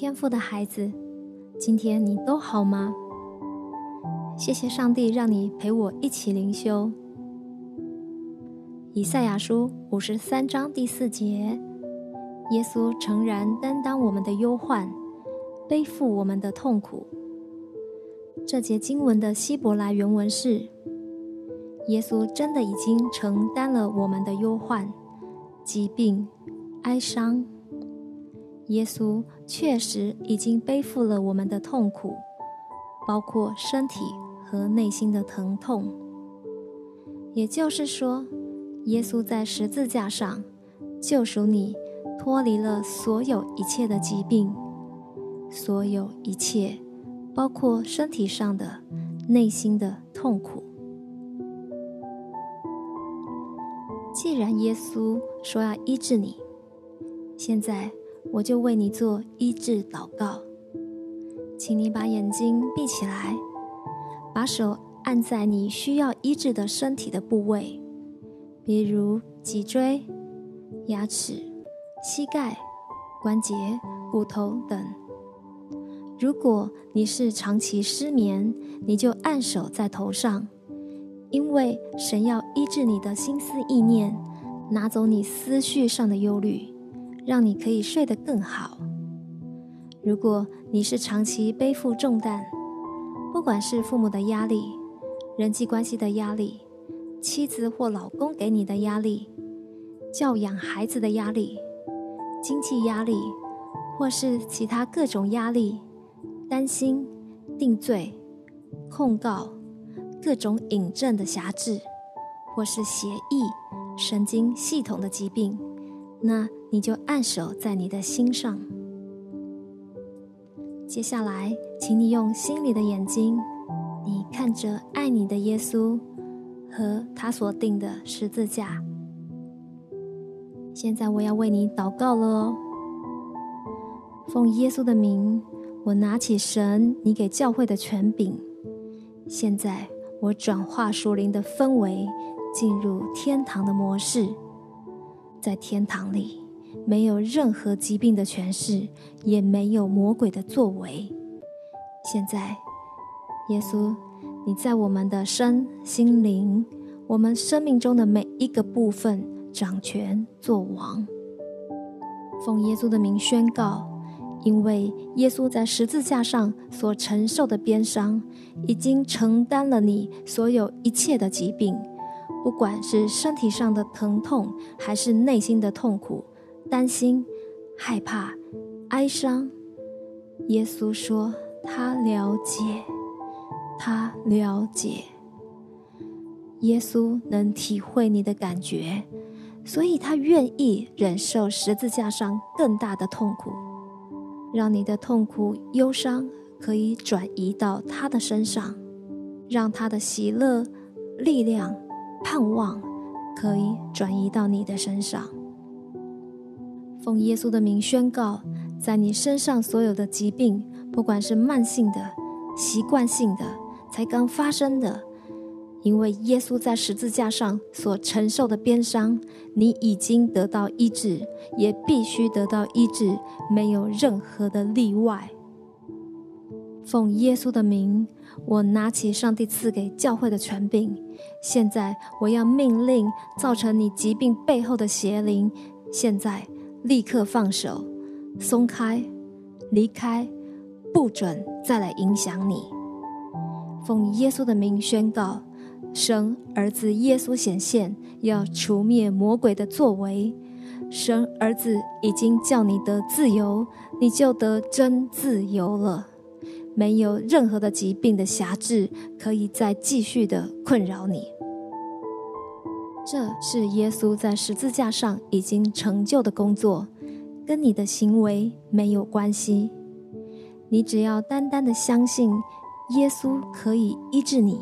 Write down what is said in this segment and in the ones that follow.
天赋的孩子，今天你都好吗？谢谢上帝让你陪我一起灵修。以赛亚书五十三章第四节，耶稣诚然担当我们的忧患，背负我们的痛苦。这节经文的希伯来原文是：耶稣真的已经承担了我们的忧患、疾病、哀伤。耶稣确实已经背负了我们的痛苦，包括身体和内心的疼痛。也就是说，耶稣在十字架上救赎你，脱离了所有一切的疾病，所有一切，包括身体上的、内心的痛苦。既然耶稣说要医治你，现在。我就为你做医治祷告，请你把眼睛闭起来，把手按在你需要医治的身体的部位，比如脊椎、牙齿、膝盖、关节、骨头等。如果你是长期失眠，你就按手在头上，因为神要医治你的心思意念，拿走你思绪上的忧虑。让你可以睡得更好。如果你是长期背负重担，不管是父母的压力、人际关系的压力、妻子或老公给你的压力、教养孩子的压力、经济压力，或是其他各种压力、担心、定罪、控告、各种隐症的辖制，或是协议、神经系统的疾病。那你就按手在你的心上。接下来，请你用心里的眼睛，你看着爱你的耶稣和他所定的十字架。现在我要为你祷告了哦。奉耶稣的名，我拿起神你给教会的权柄。现在我转化属灵的氛围，进入天堂的模式。在天堂里，没有任何疾病的诠释，也没有魔鬼的作为。现在，耶稣，你在我们的身心灵，我们生命中的每一个部分掌权作王。奉耶稣的名宣告，因为耶稣在十字架上所承受的鞭伤，已经承担了你所有一切的疾病。不管是身体上的疼痛，还是内心的痛苦、担心、害怕、哀伤，耶稣说他了解，他了解。耶稣能体会你的感觉，所以他愿意忍受十字架上更大的痛苦，让你的痛苦、忧伤可以转移到他的身上，让他的喜乐、力量。盼望可以转移到你的身上。奉耶稣的名宣告，在你身上所有的疾病，不管是慢性的、习惯性的、才刚发生的，因为耶稣在十字架上所承受的鞭伤，你已经得到医治，也必须得到医治，没有任何的例外。奉耶稣的名。我拿起上帝赐给教会的权柄，现在我要命令造成你疾病背后的邪灵，现在立刻放手，松开，离开，不准再来影响你。奉耶稣的名宣告，神儿子耶稣显现，要除灭魔鬼的作为。神儿子已经叫你得自由，你就得真自由了。没有任何的疾病的辖制可以再继续的困扰你。这是耶稣在十字架上已经成就的工作，跟你的行为没有关系。你只要单单的相信耶稣可以医治你，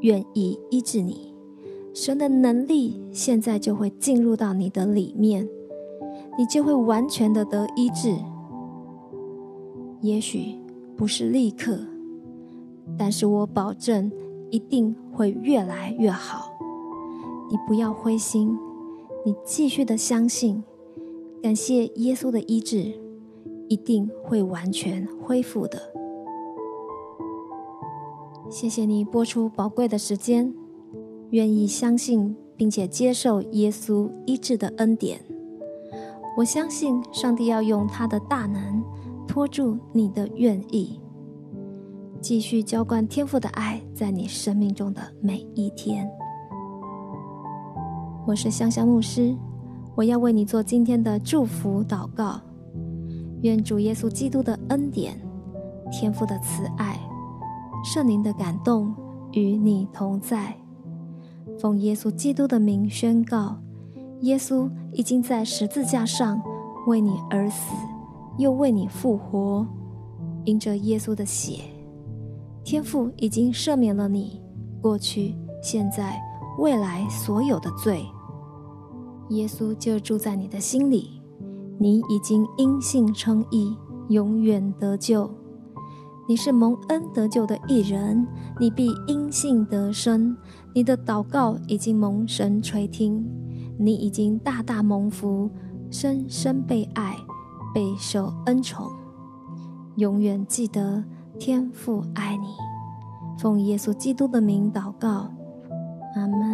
愿意医治你，神的能力现在就会进入到你的里面，你就会完全的得医治。也许。不是立刻，但是我保证一定会越来越好。你不要灰心，你继续的相信，感谢耶稣的医治，一定会完全恢复的。谢谢你播出宝贵的时间，愿意相信并且接受耶稣医治的恩典。我相信上帝要用他的大能托住你的愿意，继续浇灌天赋的爱在你生命中的每一天。我是香香牧师，我要为你做今天的祝福祷告。愿主耶稣基督的恩典、天父的慈爱、圣灵的感动与你同在。奉耶稣基督的名宣告：耶稣已经在十字架上为你而死，又为你复活。因着耶稣的血，天父已经赦免了你过去、现在、未来所有的罪。耶稣就住在你的心里。你已经因信称义，永远得救。你是蒙恩得救的一人，你必因信得生。你的祷告已经蒙神垂听，你已经大大蒙福，深深被爱，备受恩宠。永远记得天父爱你。奉耶稣基督的名祷告，阿门。